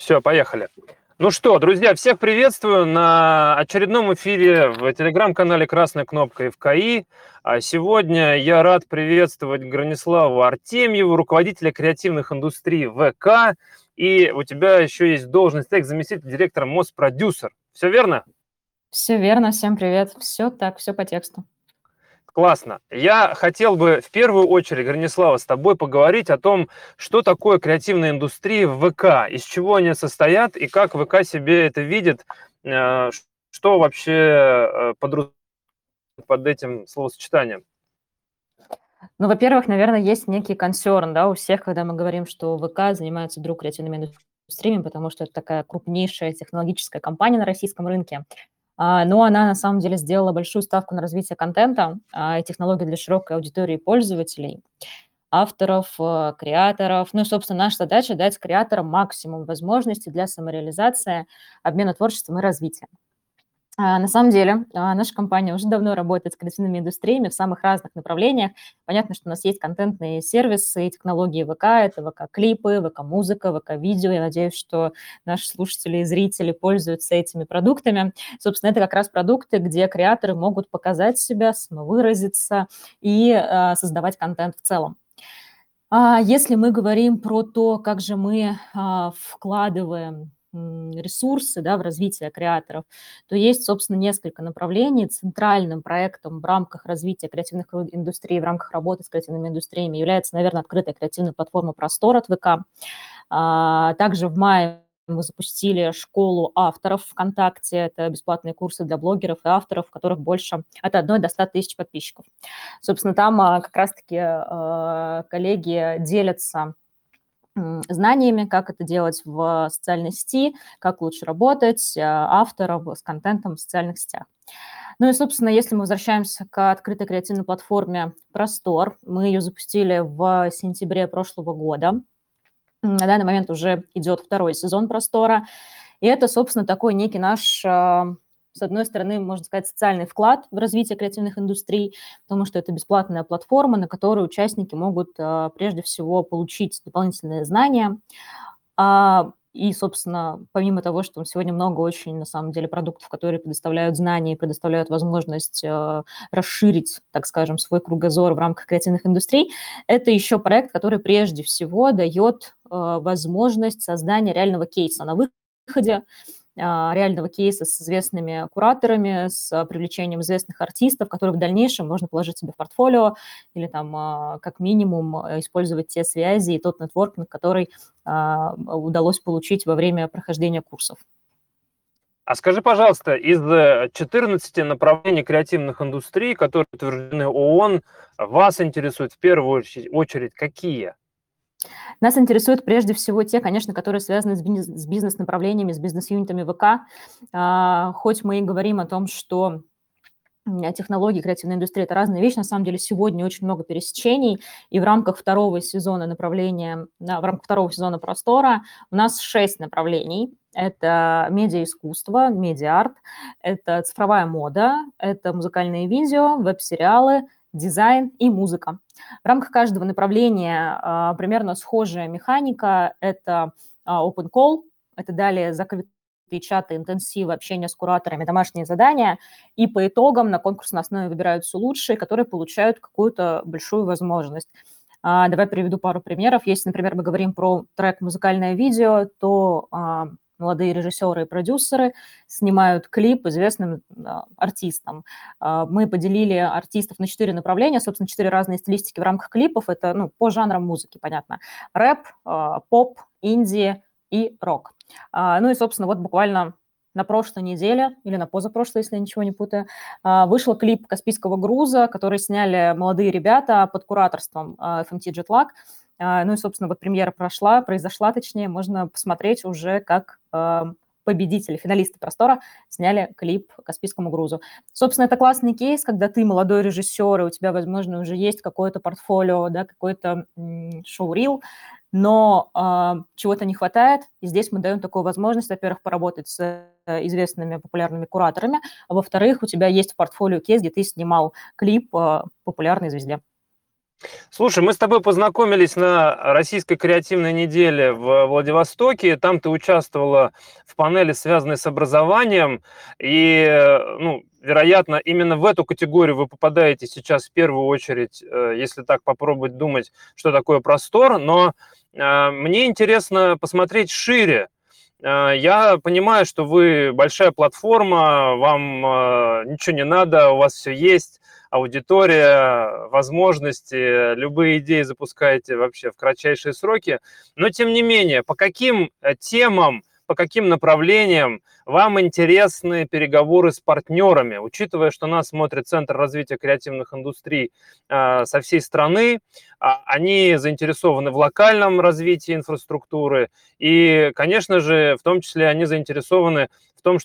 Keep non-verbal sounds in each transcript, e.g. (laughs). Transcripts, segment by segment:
Все, поехали. Ну что, друзья, всех приветствую на очередном эфире в телеграм-канале «Красная кнопка ФКИ». А сегодня я рад приветствовать Граниславу Артемьеву, руководителя креативных индустрий ВК. И у тебя еще есть должность заместитель директора Моспродюсер. Все верно? Все верно, всем привет. Все так, все по тексту. Классно. Я хотел бы в первую очередь, Гранислава, с тобой поговорить о том, что такое креативная индустрия в ВК, из чего они состоят и как ВК себе это видит, э, что вообще э, под этим словосочетанием. Ну, во-первых, наверное, есть некий консерн, да, у всех, когда мы говорим, что ВК занимается вдруг креативными индустриями, потому что это такая крупнейшая технологическая компания на российском рынке. А, но она на самом деле сделала большую ставку на развитие контента а, и технологий для широкой аудитории пользователей, авторов, э, креаторов. Ну собственно, наша задача – дать креаторам максимум возможностей для самореализации, обмена творчеством и развития. А, на самом деле, а, наша компания уже давно работает с креативными индустриями в самых разных направлениях. Понятно, что у нас есть контентные сервисы и технологии ВК, это ВК-клипы, ВК-музыка, ВК-видео. Я надеюсь, что наши слушатели и зрители пользуются этими продуктами. Собственно, это как раз продукты, где креаторы могут показать себя, самовыразиться и а, создавать контент в целом. Если мы говорим про то, как же мы вкладываем ресурсы да, в развитие креаторов, то есть, собственно, несколько направлений. Центральным проектом в рамках развития креативных индустрий, в рамках работы с креативными индустриями является, наверное, открытая креативная платформа «Простор» от ВК. А, также в мае мы запустили школу авторов ВКонтакте. Это бесплатные курсы для блогеров и авторов, в которых больше от 1 до 100 тысяч подписчиков. Собственно, там а, как раз-таки а, коллеги делятся знаниями, как это делать в социальной сети, как лучше работать э, автором с контентом в социальных сетях. Ну и, собственно, если мы возвращаемся к открытой креативной платформе «Простор», мы ее запустили в сентябре прошлого года. На данный момент уже идет второй сезон «Простора». И это, собственно, такой некий наш э, с одной стороны, можно сказать, социальный вклад в развитие креативных индустрий, потому что это бесплатная платформа, на которой участники могут а, прежде всего получить дополнительные знания. А, и, собственно, помимо того, что сегодня много очень, на самом деле, продуктов, которые предоставляют знания и предоставляют возможность э, расширить, так скажем, свой кругозор в рамках креативных индустрий, это еще проект, который прежде всего дает возможность создания реального кейса на выходе, а, реального кейса с известными кураторами, с привлечением известных артистов, которые в дальнейшем можно положить себе в портфолио или там а, как минимум использовать те связи и тот нетворкинг, который а, удалось получить во время прохождения курсов. А скажи, пожалуйста, из 14 э, направлений креативных индустрий, которые утверждены ООН, вас интересует в первую очередь какие? Нас интересуют прежде всего те, конечно, которые связаны с бизнес-направлениями, с бизнес-юнитами ВК. А, хоть мы и говорим о том, что технологии, креативная индустрия – это разные вещи. На самом деле сегодня очень много пересечений, и в рамках второго сезона направления, в рамках второго сезона «Простора» у нас шесть направлений. Это медиа-искусство, медиа-арт, это цифровая мода, это музыкальные видео, веб-сериалы – дизайн и музыка. В рамках каждого направления а, примерно схожая механика – это а, open call, это далее закрытые чаты, интенсивы, общение с кураторами, домашние задания, и по итогам на конкурсной основе выбираются лучшие, которые получают какую-то большую возможность. А, давай приведу пару примеров. Если, например, мы говорим про трек «Музыкальное видео», то молодые режиссеры и продюсеры снимают клип известным а, артистам. А, мы поделили артистов на четыре направления, собственно, четыре разные стилистики в рамках клипов. Это ну, по жанрам музыки, понятно. Рэп, а, поп, инди и рок. Ну и, собственно, вот буквально на прошлой неделе или на позапрошлой, если я ничего не путаю, вышел клип «Каспийского груза», который сняли молодые ребята под кураторством FMT Jetlag. А, ну и, собственно, вот премьера прошла, произошла, точнее, можно посмотреть уже, как победители, финалисты «Простора» сняли клип «Каспийскому грузу». Собственно, это классный кейс, когда ты молодой режиссер, и у тебя, возможно, уже есть какое-то портфолио, да, какой-то шоу-рил, но э, чего-то не хватает, и здесь мы даем такую возможность, во-первых, поработать с э, известными популярными кураторами, а во-вторых, у тебя есть в портфолио кейс, где ты снимал клип э, популярной звезде. Слушай, мы с тобой познакомились на российской креативной неделе в Владивостоке. Там ты участвовала в панели, связанной с образованием. И, ну, вероятно, именно в эту категорию вы попадаете сейчас в первую очередь, э, если так попробовать думать, что такое простор. Но э, мне интересно посмотреть шире. Э, я понимаю, что вы большая платформа, вам ничего не надо, у вас все есть аудитория, возможности, любые идеи запускаете вообще в кратчайшие сроки. Но, тем не менее, по каким э, темам, по каким направлениям вам интересны переговоры с партнерами, учитывая, что нас смотрит Центр развития креативных индустрий э, со всей страны, э, они заинтересованы в локальном развитии инфраструктуры, и, конечно же, в том числе они заинтересованы в том,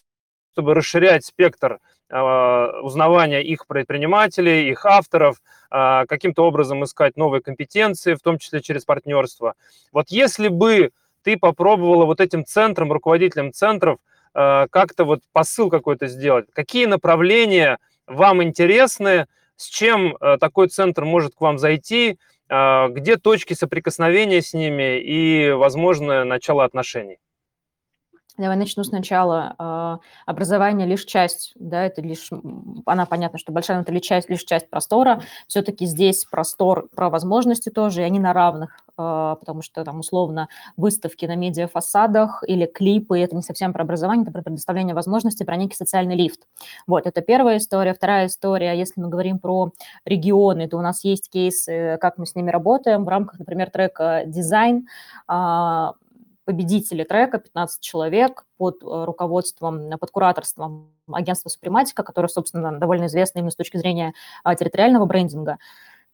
чтобы расширять спектр а, узнавания их предпринимателей, их авторов, а, каким-то образом искать новые компетенции, в том числе через партнерство. Вот если бы ты попробовала вот этим центром, руководителем центров, а, как-то вот посыл какой-то сделать, какие направления вам интересны, с чем такой центр может к вам зайти, где точки соприкосновения с ними и, возможно, начало отношений? Давай начну сначала. А, образование лишь часть, да, это лишь, она понятно, что большая, но это лишь часть, лишь часть простора. Все-таки здесь простор про возможности тоже, и они на равных, а, потому что там условно выставки на медиафасадах или клипы, это не совсем про образование, это про предоставление возможностей, про некий социальный лифт. Вот, это первая история. Вторая история, если мы говорим про регионы, то у нас есть кейсы, как мы с ними работаем в рамках, например, трека «Дизайн», а, победители трека, 15 человек под э, руководством, под кураторством агентства Супрематика, которое, собственно, довольно известно именно с точки зрения а, территориального брендинга.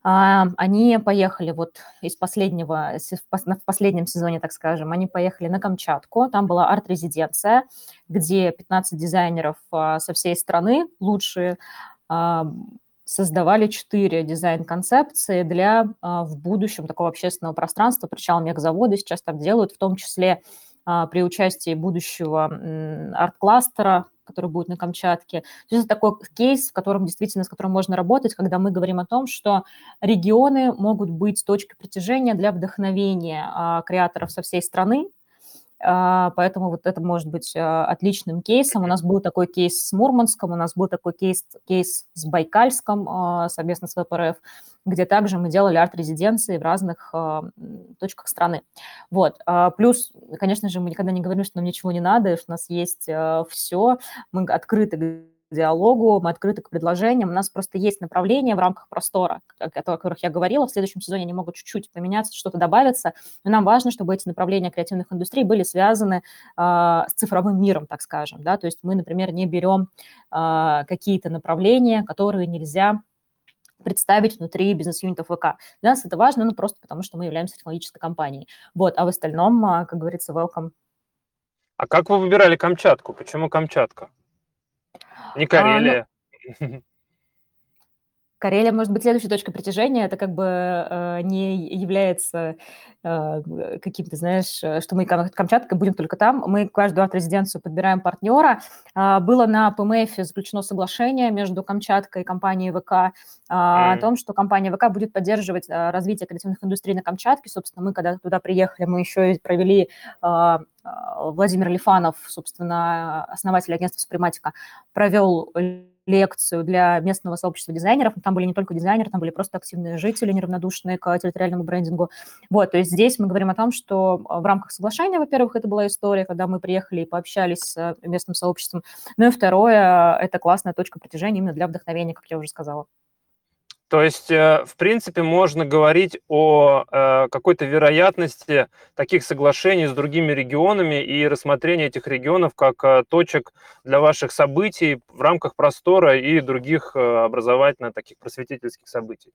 А, они поехали вот из последнего, в последнем сезоне, так скажем, они поехали на Камчатку, там была арт-резиденция, где 15 дизайнеров а, со всей страны, лучшие, создавали четыре дизайн-концепции для а, в будущем такого общественного пространства, причем мегазаводы сейчас так делают, в том числе а, при участии будущего арт-кластера, который будет на Камчатке. То есть это такой кейс, в котором действительно, с которым можно работать, когда мы говорим о том, что регионы могут быть точкой притяжения для вдохновения а, креаторов со всей страны, поэтому вот это может быть а, отличным кейсом. У нас был такой кейс с Мурманском, у нас был такой кейс, кейс с Байкальском а, совместно с ВПРФ, где также мы делали арт-резиденции в разных точках страны. Вот. Плюс, конечно же, мы никогда не говорим, что нам ничего не надо, что у нас есть все, мы открыты диалогу, мы открыты к предложениям. У нас просто есть направления в рамках простора, о которых я говорила. В следующем сезоне они могут чуть-чуть поменяться, что-то добавиться. Но нам важно, чтобы эти направления креативных индустрий были связаны э, с цифровым миром, так скажем. Да? То есть мы, например, не берем э, какие-то направления, которые нельзя представить внутри бизнес-юнитов ВК. Для нас это важно, ну, просто потому что мы являемся технологической компанией. Вот, а в остальном, как говорится, welcome. А как вы выбирали Камчатку? Почему Камчатка? Не Карелия. А, ну, Карелия может быть следующей точкой притяжения. Это как бы э, не является э, каким-то, знаешь, э, что мы Камчатка будем только там. Мы каждую арт-резиденцию подбираем партнера. Э, было на ПМФ заключено соглашение между Камчаткой и компанией ВК э, mm. о том, что компания ВК будет поддерживать э, развитие креативных индустрий на Камчатке. Собственно, мы когда туда приехали, мы еще и провели э, Владимир Лифанов, собственно, основатель агентства «Супрематика», провел лекцию для местного сообщества дизайнеров. Там были не только дизайнеры, там были просто активные жители, неравнодушные к территориальному брендингу. Вот, то есть здесь мы говорим о том, что в рамках соглашения, во-первых, это была история, когда мы приехали и пообщались с местным сообществом. Ну и второе, это классная точка притяжения именно для вдохновения, как я уже сказала. То есть, э, в принципе, можно говорить о э, какой-то вероятности таких соглашений с другими регионами и рассмотрения этих регионов как э, точек для ваших событий в рамках простора и других образовательно таких просветительских событий.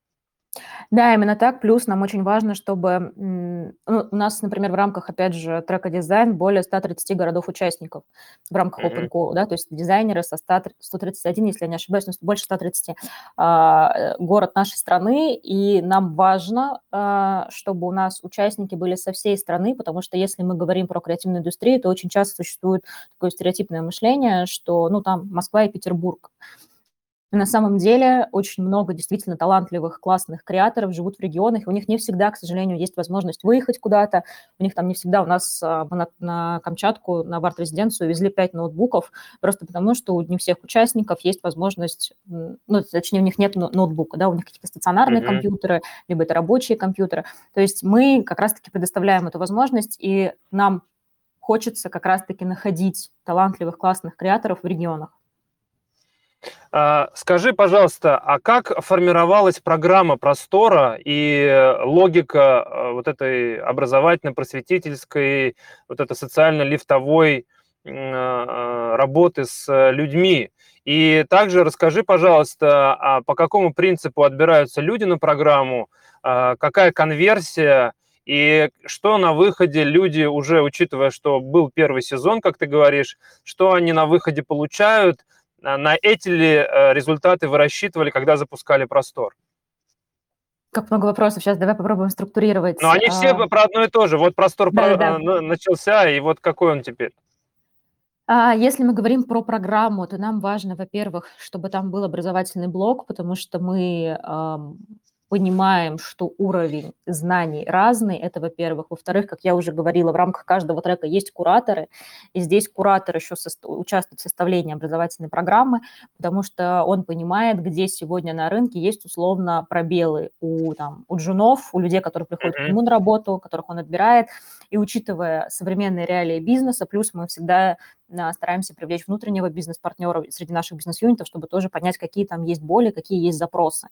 Да, именно так. Плюс нам очень важно, чтобы ну, у нас, например, в рамках, опять же, трека дизайн более 130 городов-участников в рамках Open Call, да, то есть дизайнеры со 100, 131, если я не ошибаюсь, но больше 130 а, город нашей страны, и нам важно, а, чтобы у нас участники были со всей страны, потому что если мы говорим про креативную индустрию, то очень часто существует такое стереотипное мышление, что, ну, там Москва и Петербург, на самом деле очень много действительно талантливых, классных креаторов живут в регионах, и у них не всегда, к сожалению, есть возможность выехать куда-то. У них там не всегда у нас а, на, на Камчатку, на барт-резиденцию везли 5 ноутбуков, просто потому что у не всех участников есть возможность, ну, точнее, у них нет ноутбука, да, у них какие-то стационарные mm-hmm. компьютеры, либо это рабочие компьютеры. То есть мы как раз-таки предоставляем эту возможность, и нам хочется как раз-таки находить талантливых, классных креаторов в регионах. А, скажи, пожалуйста, а как формировалась программа простора и логика а, вот этой образовательно-просветительской, вот этой социально-лифтовой а, работы с людьми? И также расскажи, пожалуйста, по какому принципу отбираются люди на программу, какая конверсия, и что на выходе люди уже, учитывая, что был первый сезон, как ты говоришь, что они на выходе получают – а на эти ли э, результаты вы рассчитывали, когда запускали простор? Как много вопросов. Сейчас давай попробуем структурировать. Но они все а... про одно и то же. Вот простор да, про... да. начался, и вот какой он теперь? А если мы говорим про программу, то нам важно, во-первых, чтобы там был образовательный блок, потому что мы понимаем, что уровень знаний разный, это во-первых. Во-вторых, как я уже говорила, в рамках каждого трека есть кураторы, и здесь куратор еще участвует в составлении образовательной программы, потому что он понимает, где сегодня на рынке есть условно пробелы у, там, у джунов, у людей, которые приходят mm-hmm. к нему на работу, которых он отбирает, и учитывая современные реалии бизнеса, плюс мы всегда а, стараемся привлечь внутреннего бизнес-партнера среди наших бизнес-юнитов, чтобы тоже понять, какие там есть боли, какие есть запросы.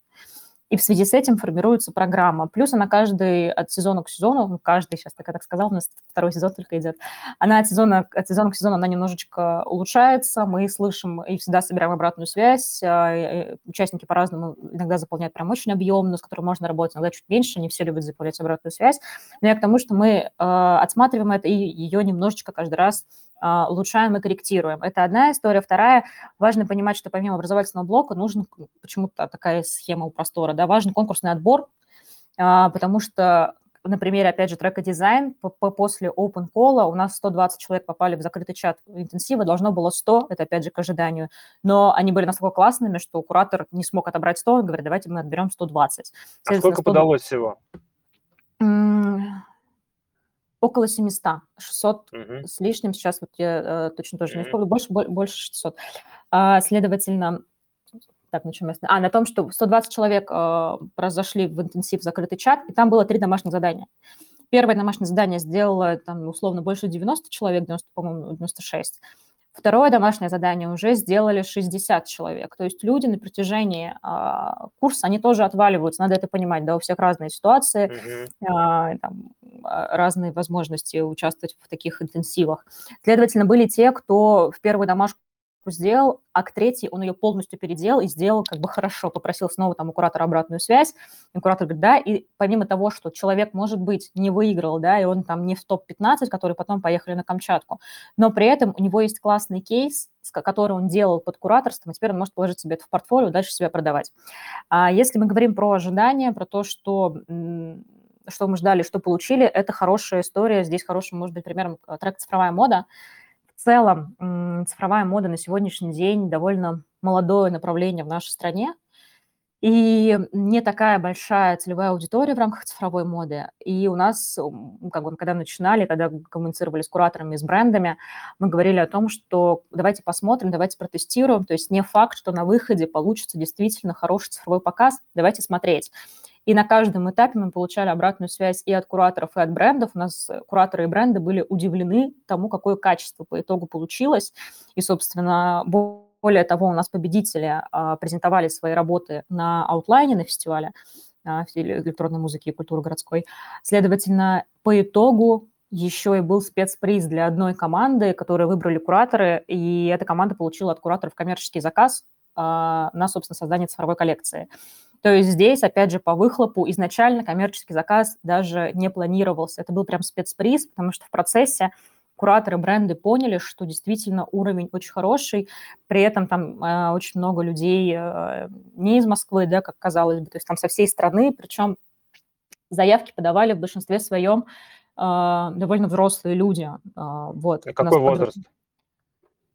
И в связи с этим формируется программа. Плюс она каждый от сезона к сезону, ну, каждый, сейчас так я так сказала, у нас второй сезон только идет, она от сезона, от сезона к сезону, она немножечко улучшается, мы слышим и всегда собираем обратную связь, а, участники по-разному иногда заполняют прям очень объемно, с которым можно работать, иногда чуть меньше, не все любят заполнять обратную связь, но я к тому, что мы а, отсматриваем это и ее немножечко каждый раз улучшаем и корректируем. Это одна история. Вторая, важно понимать, что помимо образовательного блока нужен почему-то такая схема у простора, да, важен конкурсный отбор, а, потому что на примере, опять же, трека дизайн, после open call у нас 120 человек попали в закрытый чат интенсива, должно было 100, это опять же к ожиданию, но они были настолько классными, что куратор не смог отобрать 100, он говорит, давайте мы отберем 120. А сколько 100... подалось всего? Около 700, 600 угу. с лишним, сейчас вот я э, точно тоже не вспомню, больше, больше 600. А, следовательно, так, на чем я... А, на том, что 120 человек э, произошли в интенсив закрытый чат, и там было три домашних задания. Первое домашнее задание сделало, там, условно, больше 90 человек, 90, по-моему, 96. Второе домашнее задание уже сделали 60 человек. То есть люди на протяжении а, курса, они тоже отваливаются, надо это понимать, да, у всех разные ситуации, mm-hmm. а, там, а, разные возможности участвовать в таких интенсивах. Следовательно, были те, кто в первую домашку сделал, а к третьей он ее полностью переделал и сделал как бы хорошо, попросил снова там у куратора обратную связь, и куратор говорит, да, и помимо того, что человек, может быть, не выиграл, да, и он там не в топ-15, которые потом поехали на Камчатку, но при этом у него есть классный кейс, который он делал под кураторством, и теперь он может положить себе это в портфолио, дальше себя продавать. А если мы говорим про ожидания, про то, что что мы ждали, что получили, это хорошая история. Здесь хорошим может быть примером э, трек «Цифровая мода», в целом цифровая мода на сегодняшний день довольно молодое направление в нашей стране, и не такая большая целевая аудитория в рамках цифровой моды. И у нас, как бы, когда начинали, когда коммуницировали с кураторами, с брендами, мы говорили о том, что давайте посмотрим, давайте протестируем. То есть не факт, что на выходе получится действительно хороший цифровой показ. Давайте смотреть. И на каждом этапе мы получали обратную связь и от кураторов, и от брендов. У нас кураторы и бренды были удивлены тому, какое качество по итогу получилось. И, собственно, более того, у нас победители а, презентовали свои работы на аутлайне на фестивале а, электронной музыки и культуры городской. Следовательно, по итогу еще и был спецприз для одной команды, которую выбрали кураторы, и эта команда получила от кураторов коммерческий заказ а, на, собственно, создание цифровой коллекции. То есть здесь, опять же, по выхлопу изначально коммерческий заказ даже не планировался. Это был прям спецприз, потому что в процессе кураторы бренды поняли, что действительно уровень очень хороший, при этом там э, очень много людей э, не из Москвы, да, как казалось бы, то есть там со всей страны, причем заявки подавали в большинстве своем э, довольно взрослые люди. Э, вот. А какой возраст?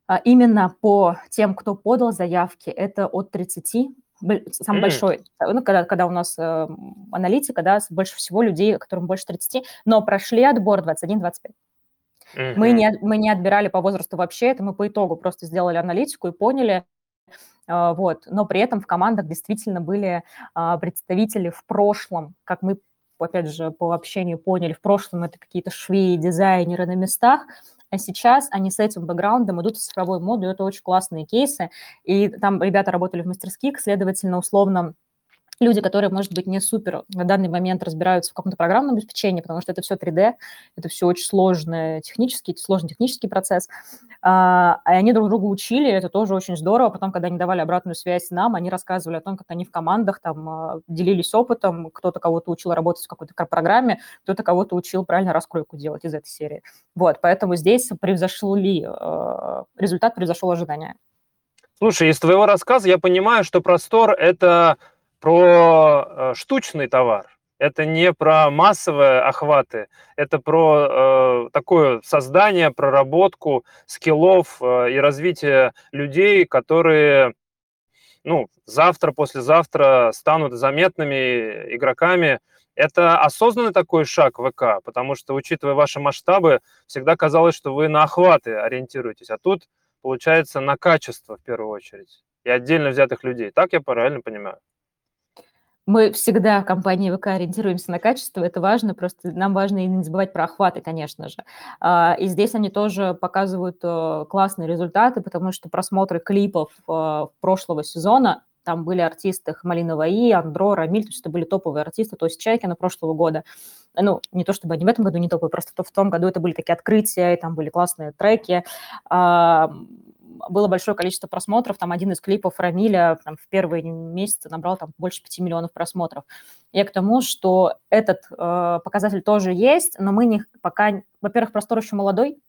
А, именно по тем, кто подал заявки, это от 30 самый mm. большой, ну, когда, когда у нас э, аналитика, да, больше всего людей, которым больше 30, но прошли отбор 21-25. Mm-hmm. Мы, не, мы не отбирали по возрасту вообще, это мы по итогу просто сделали аналитику и поняли, э, вот, но при этом в командах действительно были э, представители в прошлом, как мы, опять же, по общению поняли, в прошлом это какие-то швеи, дизайнеры на местах, а сейчас они с этим бэкграундом идут в цифровой моду, и это очень классные кейсы. И там ребята работали в мастерских, следовательно, условно люди, которые, может быть, не супер на данный момент разбираются в каком-то программном обеспечении, потому что это все 3D, это все очень сложный технический, сложный технический процесс, а, и они друг друга учили, это тоже очень здорово. Потом, когда они давали обратную связь нам, они рассказывали о том, как они в командах там а, делились опытом, кто-то кого-то учил работать в какой-то программе, кто-то кого-то учил правильно раскройку делать из этой серии. Вот, поэтому здесь превзошел ли, а, результат превзошел ожидания. Слушай, из твоего рассказа я понимаю, что простор – это про э, штучный товар. Это не про массовые охваты, это про э, такое создание, проработку скиллов э, и развитие людей, которые ну, завтра, послезавтра станут заметными игроками. Это осознанный такой шаг ВК, потому что, учитывая ваши масштабы, всегда казалось, что вы на охваты ориентируетесь, а тут, получается, на качество в первую очередь и отдельно взятых людей. Так я правильно понимаю? Мы всегда в компании ВК ориентируемся на качество, это важно, просто нам важно и не забывать про охваты, конечно же. А, и здесь они тоже показывают э, классные результаты, потому что просмотры клипов э, прошлого сезона, там были артисты Хамалина И, Андро, Рамиль, то есть это были топовые артисты, то есть Чайкина прошлого года. Ну, не то чтобы они в этом году не топовые, просто в том году это были такие открытия, и там были классные треки было большое количество просмотров, там один из клипов Рамиля там, в первые месяцы набрал там больше 5 миллионов просмотров. Я к тому, что этот э, показатель тоже есть, но мы не, пока, во-первых, простор еще молодой,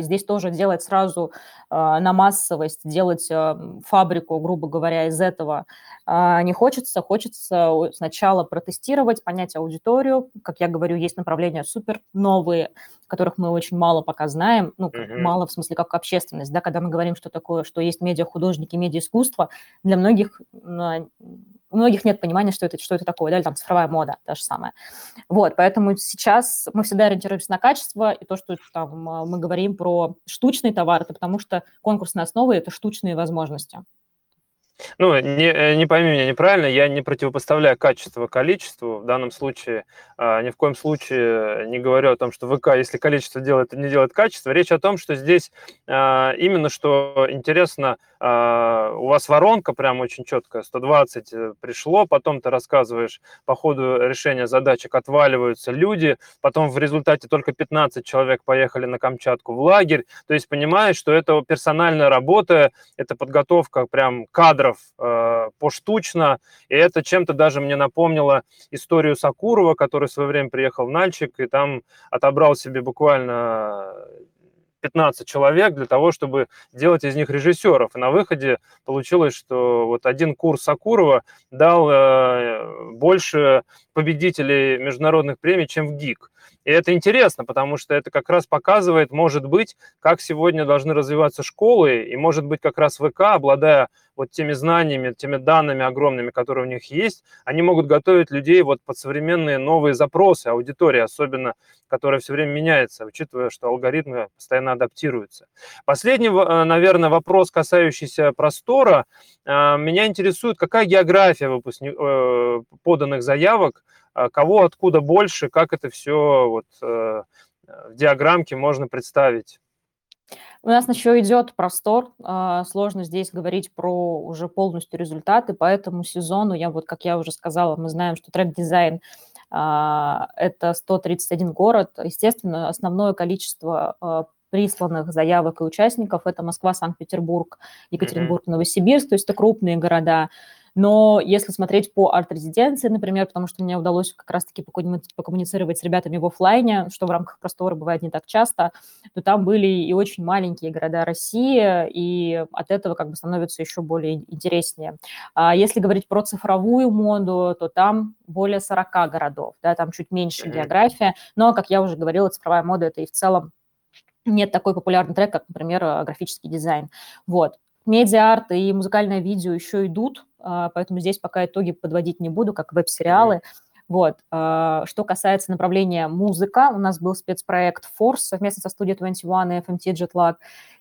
здесь тоже делать сразу а, на массовость, делать а, фабрику, грубо говоря, из этого не хочется. Хочется сначала протестировать, понять аудиторию. Как я говорю, есть направления супер новые, которых мы очень мало пока знаем. Ну, mm-hmm. мало в смысле как общественность. Да, когда мы говорим, что такое, что есть медиа-художники, медиа-искусство, для многих у многих нет понимания, что это, что это такое, да, или там цифровая мода, та же самая. Вот, поэтому сейчас мы всегда ориентируемся на качество, и то, что там мы говорим про штучный товар, это потому что конкурсная основа – это штучные возможности. Ну, не, э, не пойми меня неправильно, я не противопоставляю качество количеству. В данном случае э, ни в коем случае не говорю о том, что ВК, если количество делает, не делает качество. Речь о том, что здесь э, именно что интересно, э, у вас воронка прям очень четкая, 120 э, пришло, потом ты рассказываешь, по ходу решения задачек отваливаются люди, потом в результате только 15 человек поехали на Камчатку в лагерь. То есть понимаешь, что это персональная работа, это подготовка прям кадр кадров э, поштучно, и это чем-то даже мне напомнило историю Сакурова, который в свое время приехал в Нальчик и там отобрал себе буквально 15 человек для того, чтобы делать из них режиссеров. И на выходе получилось, что вот один курс Сакурова дал э, больше победителей международных премий, чем в ГИК. И это интересно, потому что это как раз показывает, может быть, как сегодня должны развиваться школы, и может быть как раз ВК, обладая вот теми знаниями, теми данными огромными, которые у них есть, они могут готовить людей вот под современные новые запросы аудитории, особенно, которая все время меняется, учитывая, что алгоритмы постоянно адаптируются. Последний, э, наверное, вопрос, касающийся простора. Э, меня интересует, какая география выпускни... Э, поданных заявок, кого откуда больше, как это все вот в диаграммке можно представить. У нас еще идет простор, а, сложно здесь говорить про уже полностью результаты, поэтому сезону, я вот, как я уже сказала, мы знаем, что трек-дизайн а, это 131 город. Естественно, основное количество а, присланных заявок и участников это Москва, Санкт-Петербург, Екатеринбург, Новосибирск, то есть это крупные города. Но если смотреть по арт-резиденции, например, потому что мне удалось как раз-таки покоммуницировать с ребятами в офлайне, что в рамках простора бывает не так часто, то там были и очень маленькие города России, и от этого как бы становится еще более интереснее. А если говорить про цифровую моду, то там более 40 городов, да, там чуть меньше география, но, как я уже говорила, цифровая мода – это и в целом не такой популярный трек, как, например, графический дизайн. Вот. Медиа-арт и музыкальное видео еще идут, поэтому здесь пока итоги подводить не буду, как веб-сериалы. Вот. Что касается направления музыка, у нас был спецпроект Force совместно со студией 21 и FMT Jetlag,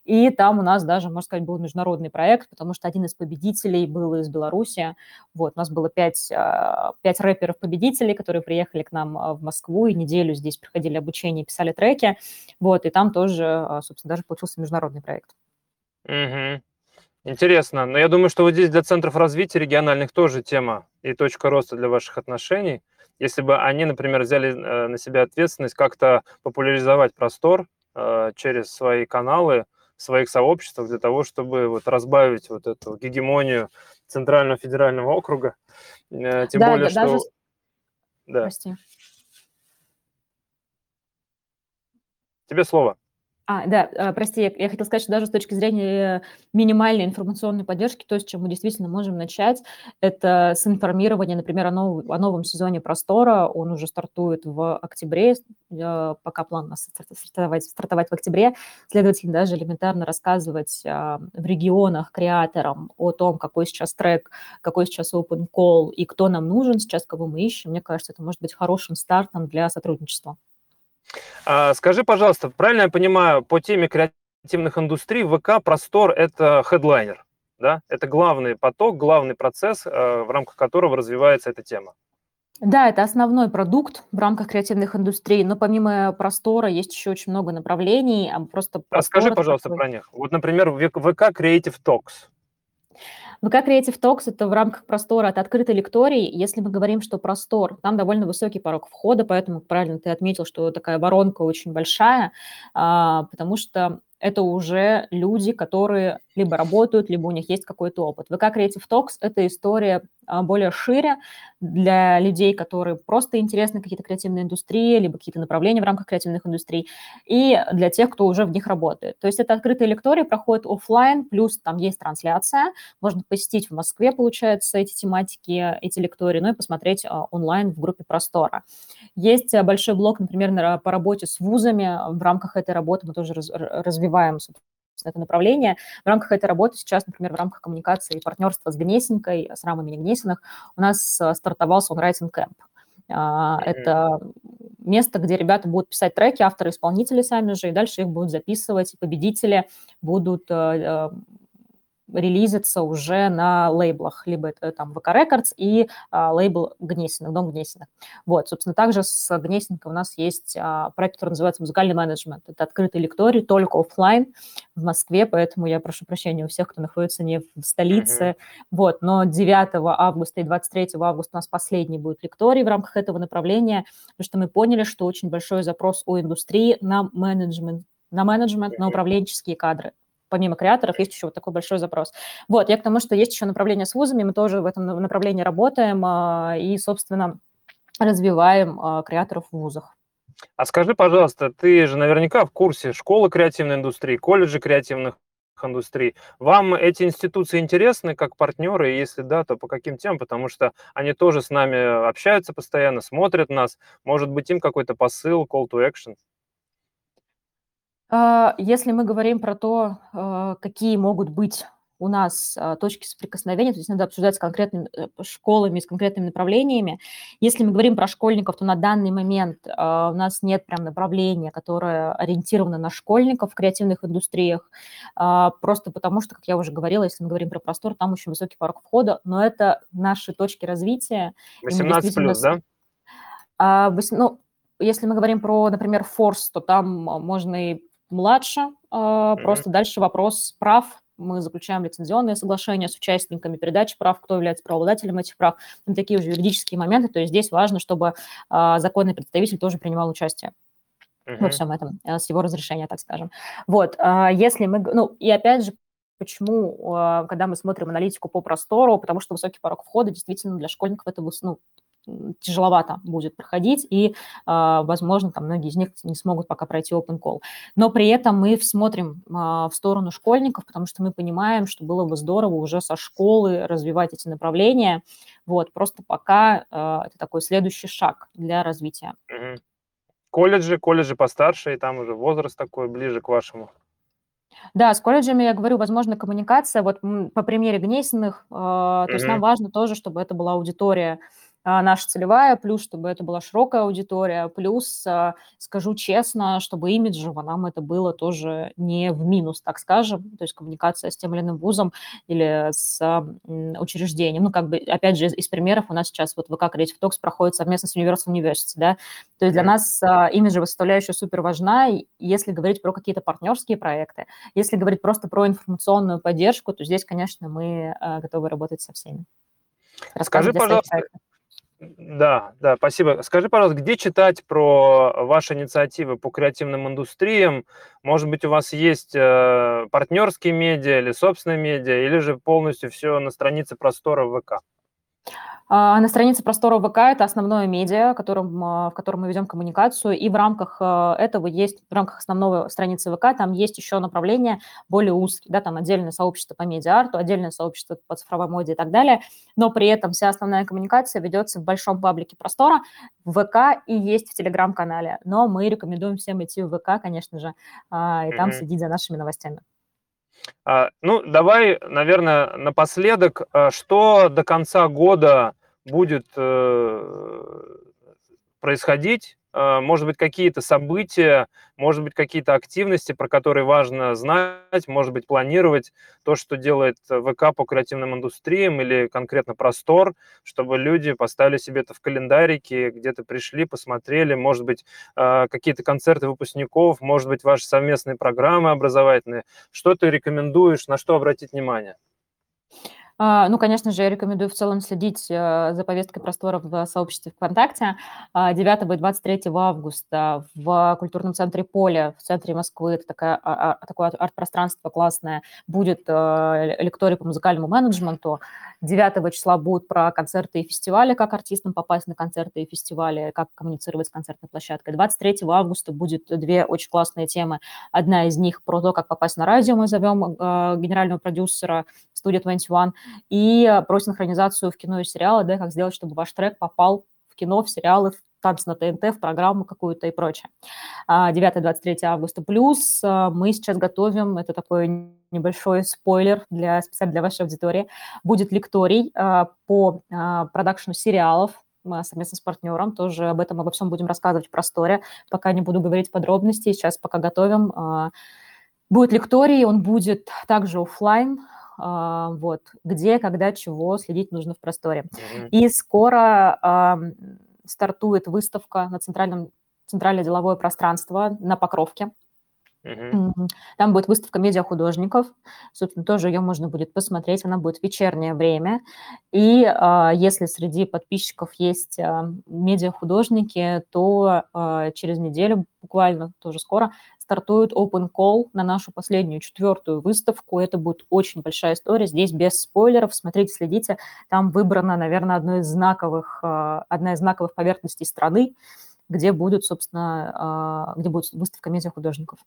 и там у нас даже, можно сказать, был международный проект, потому что один из победителей был из Беларуси. Вот, у нас было пять, а, пять рэперов-победителей, которые приехали к нам а, в Москву и неделю здесь проходили обучение, писали треки. Вот, и там тоже, а, собственно, даже получился международный проект. Угу. Интересно. Но я думаю, что вот здесь для центров развития региональных тоже тема и точка роста для ваших отношений. Если бы они, например, взяли э, на себя ответственность как-то популяризовать простор э, через свои каналы, своих сообществах для того, чтобы вот разбавить вот эту гегемонию Центрального федерального округа. Э, тем да, более, что... Даже... Да. Прости. Тебе слово. А, да, а, прости, я, я хотела сказать, что даже с точки зрения минимальной информационной поддержки, то, с чем мы действительно можем начать, это с информирования, например, о, нов, о новом сезоне «Простора». Он уже стартует в октябре, пока план у нас стартовать, стартовать в октябре. Следовательно, даже элементарно рассказывать а, в регионах креаторам о том, какой сейчас трек, какой сейчас open call и кто нам нужен сейчас, кого мы ищем, мне кажется, это может быть хорошим стартом для сотрудничества. А, скажи, пожалуйста, правильно я понимаю, по теме креативных индустрий ВК Простор – это хедлайнер, да? Это главный поток, главный процесс, э, в рамках которого развивается эта тема. Да, это основной продукт в рамках креативных индустрий, но помимо простора есть еще очень много направлений. А просто Расскажи, пожалуйста, такой... про них. Вот, например, ВК Creative Talks. ВК Creative Talks – это в рамках простора, это открытый лекторий. Если мы говорим, что простор, там довольно высокий порог входа, поэтому правильно ты отметил, что такая воронка очень большая, а, потому что это уже люди, которые либо работают, либо у них есть какой-то опыт. ВК Creative Talks – это история а, более шире для людей, которые просто интересны какие-то креативные индустрии, либо какие-то направления в рамках креативных индустрий, и для тех, кто уже в них работает. То есть это открытые лектории проходят офлайн, плюс там есть трансляция, можно посетить в Москве, получается, эти тематики, эти лектории, ну и посмотреть а, онлайн в группе Простора. Есть а, большой блок, например, по работе с вузами. В рамках этой работы мы тоже развиваем, это направление. В рамках этой работы сейчас, например, в рамках коммуникации и партнерства с Гнесинкой, с рамами Гнесиных, у нас стартовал Songwriting Camp. Это место, где ребята будут писать треки, авторы-исполнители сами же, и дальше их будут записывать, и победители будут э, э, релизится уже на лейблах, либо это там ВК Records и а, лейбл Гнесиных, Дом Гнесиных. Вот, собственно, также с Гнесинкой у нас есть а, проект, который называется «Музыкальный менеджмент». Это открытый лекторий, только офлайн в Москве, поэтому я прошу прощения у всех, кто находится не в столице. Mm-hmm. Вот, но 9 августа и 23 августа у нас последний будет лекторий в рамках этого направления, потому что мы поняли, что очень большой запрос у индустрии на менеджмент, на менеджмент, на управленческие кадры помимо креаторов, есть еще вот такой большой запрос. Вот, я к тому, что есть еще направление с вузами, мы тоже в этом направлении работаем а, и, собственно, развиваем а, креаторов в вузах. А скажи, пожалуйста, ты же наверняка в курсе школы креативной индустрии, колледжи креативных индустрий. Вам эти институции интересны как партнеры? И если да, то по каким темам? Потому что они тоже с нами общаются постоянно, смотрят нас. Может быть, им какой-то посыл, call to action? А, если мы говорим про то, а, какие могут быть у нас а, точки соприкосновения, то есть надо обсуждать с конкретными э, школами, с конкретными направлениями. Если мы говорим про школьников, то на данный момент у нас нет прям направления, которое ориентировано на школьников в креативных индустриях, просто потому что, как я уже говорила, если мы говорим про простор, там очень высокий порог входа, но это наши точки развития. 18 плюс, да? Ну, если мы говорим про, например, форс, то там можно и младше. Mm-hmm. Просто дальше вопрос прав. Мы заключаем лицензионные соглашения с участниками передачи прав, кто является правообладателем этих прав. Ну, такие уже юридические моменты. То есть здесь важно, чтобы а, законный представитель тоже принимал участие uh-huh. во всем этом, э, с его разрешения, так скажем. Вот, а, если мы, ну, и опять же, Почему, когда мы смотрим аналитику по простору, потому что высокий порог входа действительно для школьников это ну, тяжеловато будет проходить, и, а, возможно, там многие из них не смогут пока пройти open call. Но при этом мы смотрим а, в сторону школьников, потому что мы понимаем, что было бы здорово уже со школы развивать эти направления. Вот, просто пока а, это такой следующий шаг для развития. колледжи, колледжи постарше, и там уже возраст такой ближе к вашему. Да, с колледжами, я говорю, возможно, коммуникация. Вот по примере Гнесиных, э, то есть нам важно тоже, чтобы это была аудитория наша целевая, плюс чтобы это была широкая аудитория, плюс, а, скажу честно, чтобы имиджево нам это было тоже не в минус, так скажем, то есть коммуникация с тем или иным вузом или с учреждением. Ну, как бы, опять же, из, из примеров у нас сейчас вот ВК Creative Talks проходит совместно с Universal University, да, то есть для нас а, имиджевая составляющая супер важна, если говорить про какие-то партнерские проекты, если говорить просто про информационную поддержку, то здесь, конечно, мы готовы работать со всеми. Скажи, пожалуйста, да, да, спасибо. Скажи, пожалуйста, где читать про ваши инициативы по креативным индустриям? Может быть, у вас есть э, партнерские медиа или собственные медиа, или же полностью все на странице простора ВК? А, на странице простора ВК это основное медиа, которым, а, в котором мы ведем коммуникацию, и в рамках а, этого есть, в рамках основного страницы ВК, там есть еще направление более узкие, да, там отдельное сообщество по медиа-арту, отдельное сообщество по цифровой моде и так далее, но при этом вся основная коммуникация ведется в большом паблике простора, в ВК и есть в Телеграм-канале, но мы рекомендуем всем идти в ВК, конечно же, и там mm-hmm. следить за нашими новостями. А, ну, давай, наверное, напоследок, а, что до конца года будет э, происходить может быть, какие-то события, может быть, какие-то активности, про которые важно знать, может быть, планировать то, что делает ВК по креативным индустриям или конкретно Простор, чтобы люди поставили себе это в календарике, где-то пришли, посмотрели, может быть, а, какие-то концерты выпускников, может быть, ваши совместные программы образовательные. Что ты рекомендуешь, на что обратить внимание? А, ну, конечно же, я рекомендую в целом следить э, за повесткой простора в сообществе ВКонтакте. 9 а, и 23 августа в культурном центре «Поле» в центре Москвы, это такая, а, такое арт-пространство классное, будет э, лекторий по музыкальному менеджменту. 9 числа будут про концерты и фестивали, как артистам попасть на концерты и фестивали, как коммуницировать с концертной площадкой. 23 августа будет две очень классные темы. Одна из них про то, как попасть на радио, мы зовем э, генерального продюсера студии 21, и про синхронизацию в кино и сериалы, да, как сделать, чтобы ваш трек попал в кино, в сериалы, в танцы на ТНТ, в программу какую-то и прочее. 9-23 а, августа. Плюс а, мы сейчас готовим, это такой небольшой спойлер для, специально для вашей аудитории, будет лекторий а, по продакшну сериалов, совместно с партнером тоже об этом, обо всем будем рассказывать в просторе. Пока не буду говорить подробности, сейчас пока готовим. Будет лекторий, он будет также офлайн, а, вот, где, когда, чего следить нужно в просторе. Mm-hmm. И скоро а, стартует выставка на центральном центральное деловое пространство на Покровке. Uh-huh. Там будет выставка медиахудожников. Собственно, тоже ее можно будет посмотреть. Она будет в вечернее время. И э, если среди подписчиков есть э, медиахудожники, то э, через неделю, буквально тоже скоро, стартует Open Call на нашу последнюю, четвертую выставку. Это будет очень большая история. Здесь без спойлеров. Смотрите, следите. Там выбрана, наверное, одно из знаковых, одна из знаковых поверхностей страны, где будет, собственно, где будет выставка медиахудожников.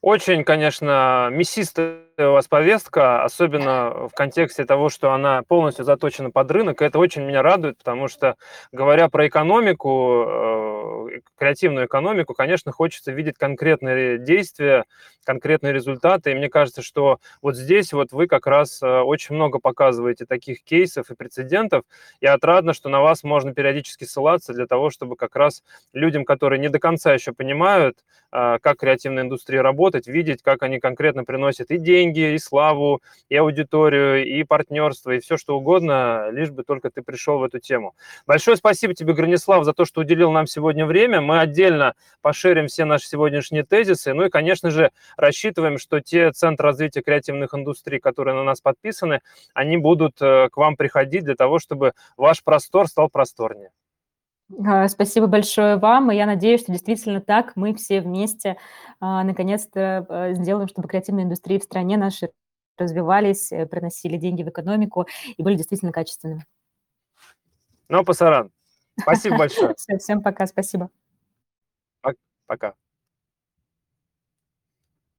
Очень, конечно, мясистая у вас повестка, особенно в контексте того, что она полностью заточена под рынок. Это очень меня радует, потому что, говоря про экономику, э, креативную экономику, конечно, хочется видеть конкретные действия, конкретные результаты. И мне кажется, что вот здесь вот вы как раз э, очень много показываете таких кейсов и прецедентов. И отрадно, что на вас можно периодически ссылаться для того, чтобы как раз людям, которые не до конца еще понимают, э, как креативная индустрия работает, видеть, как они конкретно приносят и деньги, и славу, и аудиторию, и партнерство, и все что угодно, лишь бы только ты пришел в эту тему. Большое спасибо тебе, Гранислав, за то, что уделил нам сегодня время. Мы отдельно пошерим все наши сегодняшние тезисы. Ну и, конечно же, рассчитываем, что те центры развития креативных индустрий, которые на нас подписаны, они будут э, к вам приходить для того, чтобы ваш простор стал просторнее. А, спасибо большое вам, и я надеюсь, что действительно так мы все вместе а, наконец-то а, сделаем, чтобы креативные индустрии в стране наши развивались, э, приносили деньги в экономику и были действительно качественными. Ну, пасаран. Спасибо (laughs) большое. Всем пока, спасибо. Пока.